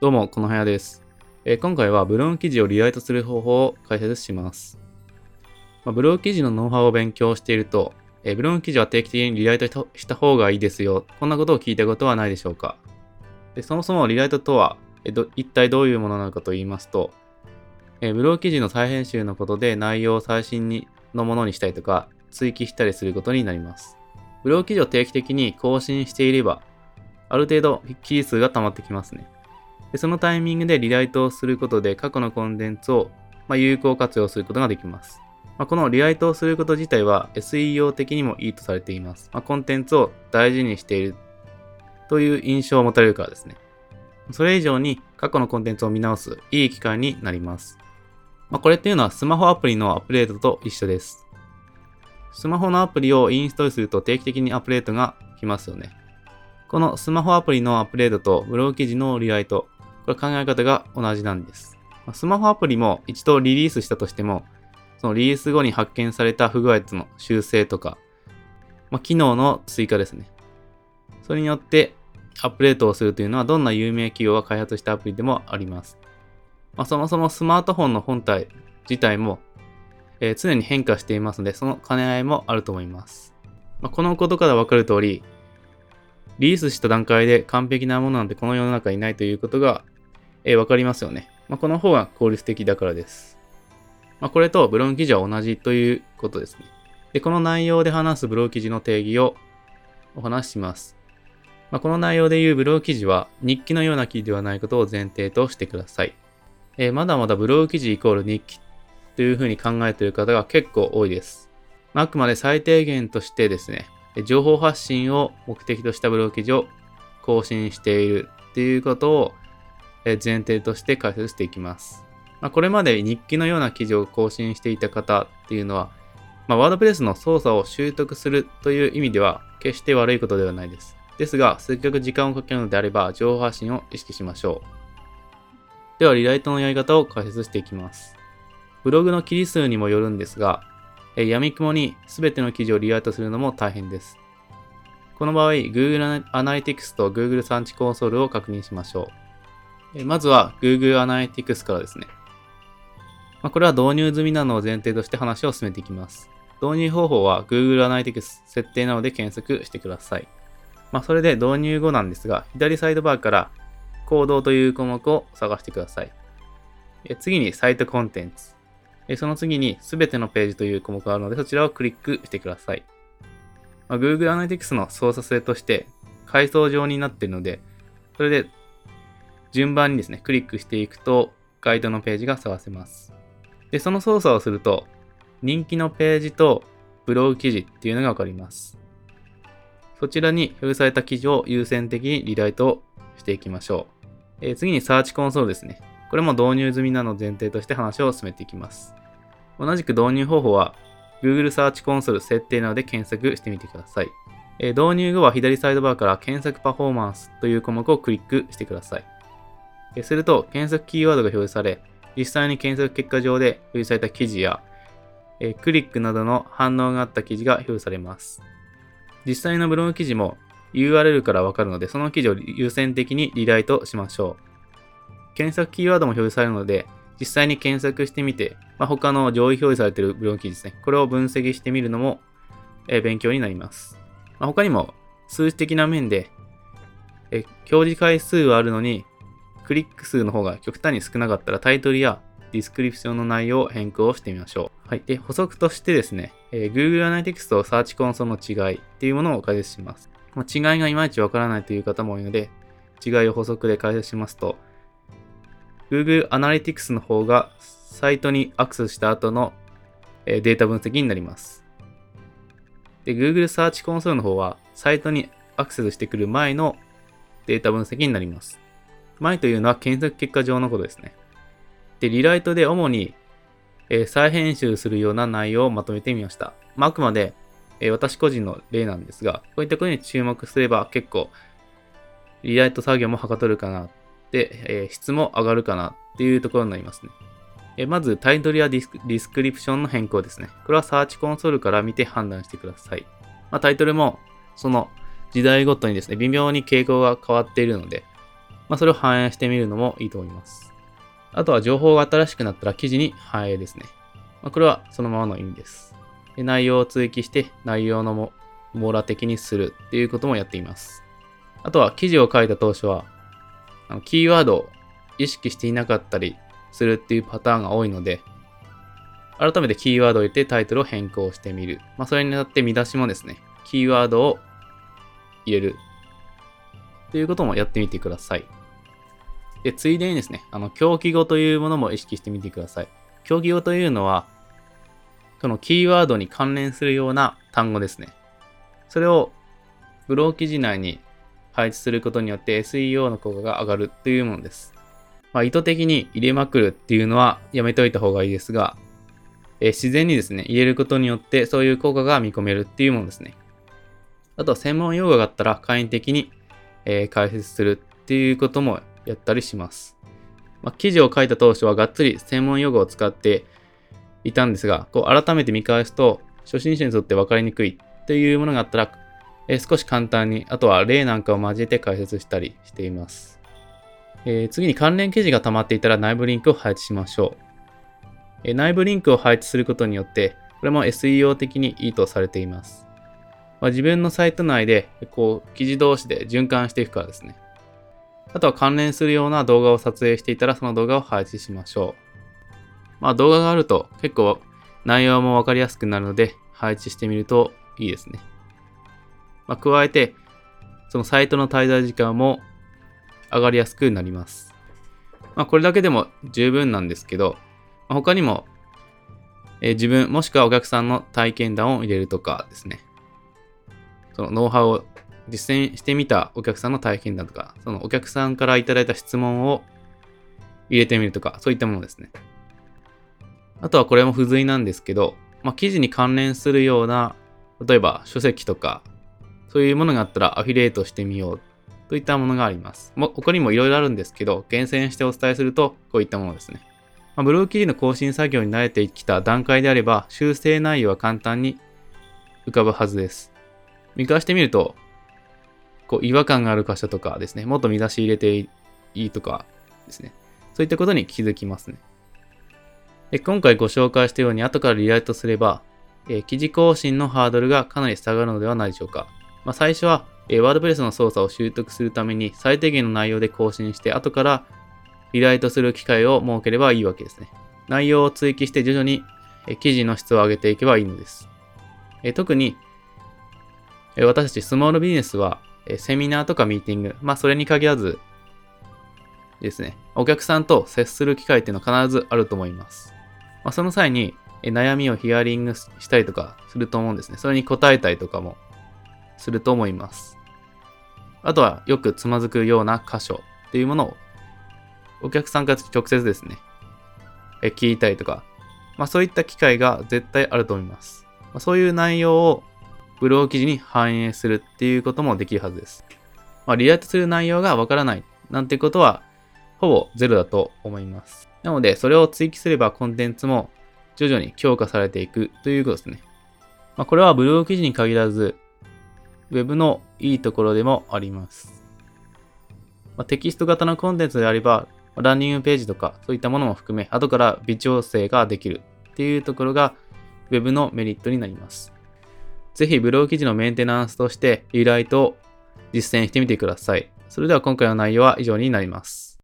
どうも、このはやです、えー、今回はブログ記事をリライトする方法を解説します。まあ、ブログ記事のノウハウを勉強していると、えー、ブログ記事は定期的にリライトした方がいいですよ。こんなことを聞いたことはないでしょうか。でそもそもリライトとは、えー、一体どういうものなのかと言いますと、えブログ記事の再編集のことで内容を最新にのものにしたりとか、追記したりすることになります。ブログ記事を定期的に更新していれば、ある程度記事数が溜まってきますね。でそのタイミングでリライトをすることで過去のコンテンツを、ま、有効活用することができます。まあ、このリライトをすること自体は SEO 的にもいいとされています。まあ、コンテンツを大事にしているという印象を持たれるからですね。それ以上に過去のコンテンツを見直すいい機会になります。まあ、これっていうのはスマホアプリのアップデートと一緒です。スマホのアプリをインストールすると定期的にアップデートが来ますよね。このスマホアプリのアップデートとブログ記事のリライト、これ考え方が同じなんです。スマホアプリも一度リリースしたとしても、そのリリース後に発見された不具合との修正とか、まあ、機能の追加ですね。それによってアップデートをするというのはどんな有名企業が開発したアプリでもあります。まあ、そもそもスマートフォンの本体自体も、えー、常に変化していますので、その兼ね合いもあると思います。まあ、このことからわかる通り、リリースした段階で完璧なものなんてこの世の中にないということがえー、わかりますよね。まあ、この方が効率的だからです。まあ、これとブログ記事は同じということですね。で、この内容で話すブログ記事の定義をお話しします。まあ、この内容で言うブログ記事は日記のような記事ではないことを前提としてください。えー、まだまだブログ記事イコール日記というふうに考えている方が結構多いです。まあ、あくまで最低限としてですね、情報発信を目的としたブログ記事を更新しているっていうことを前提として解説していきます。まあ、これまで日記のような記事を更新していた方っていうのは、まあ、ワードプレスの操作を習得するという意味では決して悪いことではないです。ですが、せっかく時間をかけるのであれば、情報発信を意識しましょう。では、リライトのやり方を解説していきます。ブログの記事数にもよるんですが、え闇雲に全ての記事をリライトするのも大変です。この場合、Google Analytics と Google サーチコンソールを確認しましょう。まずは Google Analytics からですね。まあ、これは導入済みなのを前提として話を進めていきます。導入方法は Google Analytics 設定なので検索してください。まあ、それで導入後なんですが、左サイドバーから行動という項目を探してください。次にサイトコンテンツ。その次にすべてのページという項目があるので、そちらをクリックしてください。まあ、Google Analytics の操作性として階層状になっているので、それで順番にですね、クリックしていくと、ガイドのページが探せます。で、その操作をすると、人気のページとブログ記事っていうのがわかります。そちらに表示された記事を優先的にリライトしていきましょう。えー、次にサーチコンソールですね。これも導入済みなの前提として話を進めていきます。同じく導入方法は Google サーチコンソール設定などで検索してみてください。えー、導入後は左サイドバーから検索パフォーマンスという項目をクリックしてください。すると、検索キーワードが表示され、実際に検索結果上で表示された記事や、えクリックなどの反応があった記事が表示されます。実際のブログ記事も URL からわかるので、その記事を優先的にリライトしましょう。検索キーワードも表示されるので、実際に検索してみて、まあ、他の上位表示されているブログ記事ですね。これを分析してみるのも、え勉強になります。まあ、他にも数字的な面で、え表示回数はあるのにクリック数の方が極端に少なかったらタイトルやディスクリプションの内容を変更してみましょう。はい。で、補足としてですね、えー、Google Analytics と Search Console の違いっていうものを解説します。まあ、違いがいまいちわからないという方も多いので、違いを補足で解説しますと、Google Analytics の方がサイトにアクセスした後の、データ分析になります。で、Google Search Console の方はサイトにアクセスしてくる前のデータ分析になります。前というのは検索結果上のことですね。で、リライトで主に、えー、再編集するような内容をまとめてみました。まあ、あくまで、えー、私個人の例なんですが、こういったことに注目すれば結構、リライト作業もはかどるかなって、えー、質も上がるかなっていうところになりますね。えまず、タイトルやディスクリプションの変更ですね。これはサーチコンソールから見て判断してください。まあ、タイトルも、その時代ごとにですね、微妙に傾向が変わっているので、まあ、それを反映してみるのもいいと思います。あとは情報が新しくなったら記事に反映ですね。まあ、これはそのままの意味です。で内容を追記して内容のも網羅的にするっていうこともやっています。あとは記事を書いた当初は、あのキーワードを意識していなかったりするっていうパターンが多いので、改めてキーワードを入れてタイトルを変更してみる。まあ、それによって見出しもですね、キーワードを入れる。ということもやってみてください。で、ついでにですね、あの、狂気語というものも意識してみてください。狂気語というのは、そのキーワードに関連するような単語ですね。それをブロー記事内に配置することによって SEO の効果が上がるというものです。まあ、意図的に入れまくるっていうのはやめておいた方がいいですが、え自然にですね、入れることによってそういう効果が見込めるっていうものですね。あと専門用語があったら簡易的に、えー、解説するっていうこともやったりします。まあ、記事を書いた当初はがっつり専門用語を使っていたんですが、こう改めて見返すと初心者にとって分かりにくいというものがあったら、え、少し簡単に、あとは例なんかを交えて解説したりしています。えー、次に関連記事が溜まっていたら内部リンクを配置しましょう。え、内部リンクを配置することによって、これも SEO 的にいいとされています。まあ、自分のサイト内でこう記事同士で循環していくからですね。あとは関連するような動画を撮影していたらその動画を配置しましょう。まあ動画があると結構内容もわかりやすくなるので配置してみるといいですね。まあ、加えて、そのサイトの滞在時間も上がりやすくなります。まあ、これだけでも十分なんですけど、ま、他にも、え、自分もしくはお客さんの体験談を入れるとかですね。そのノウハウを実践してみたお客さんの体験談とか、そのお客さんからいただいた質問を入れてみるとか、そういったものですね。あとはこれも付随なんですけど、まあ、記事に関連するような、例えば書籍とか、そういうものがあったらアフィリエイトしてみようといったものがあります。も他にもいろいろあるんですけど、厳選してお伝えすると、こういったものですね。まあ、ブログ記事の更新作業に慣れてきた段階であれば、修正内容は簡単に浮かぶはずです。見返してみると、こう違和感がある箇所とかですね、もっと見出し入れていいとかですね、そういったことに気づきますね。で今回ご紹介したように後からリライトすれば、えー、記事更新のハードルがかなり下がるのではないでしょうか。まあ、最初は、えー、ワードプレスの操作を習得するために最低限の内容で更新して後からリライトする機会を設ければいいわけですね。内容を追記して徐々に、えー、記事の質を上げていけばいいのです。えー、特に、えー、私たちスモールビジネスは、え、セミナーとかミーティング、まあそれに限らずですね、お客さんと接する機会っていうのは必ずあると思います。まあ、その際にえ悩みをヒアリングしたりとかすると思うんですね。それに答えたりとかもすると思います。あとはよくつまずくような箇所っていうものをお客さんから直接ですね、え聞いたりとか、まあそういった機会が絶対あると思います。まあ、そういう内容をブログ記事に反映するっていうこともできるはずです。まあ、リライトする内容がわからないなんてことはほぼゼロだと思います。なので、それを追記すればコンテンツも徐々に強化されていくということですね。まあ、これはブログ記事に限らず、Web のいいところでもあります。まあ、テキスト型のコンテンツであれば、ランニングページとかそういったものも含め、後から微調整ができるっていうところが Web のメリットになります。ぜひブログ記事のメンテナンスとしてリライトを実践してみてください。それでは今回の内容は以上になります。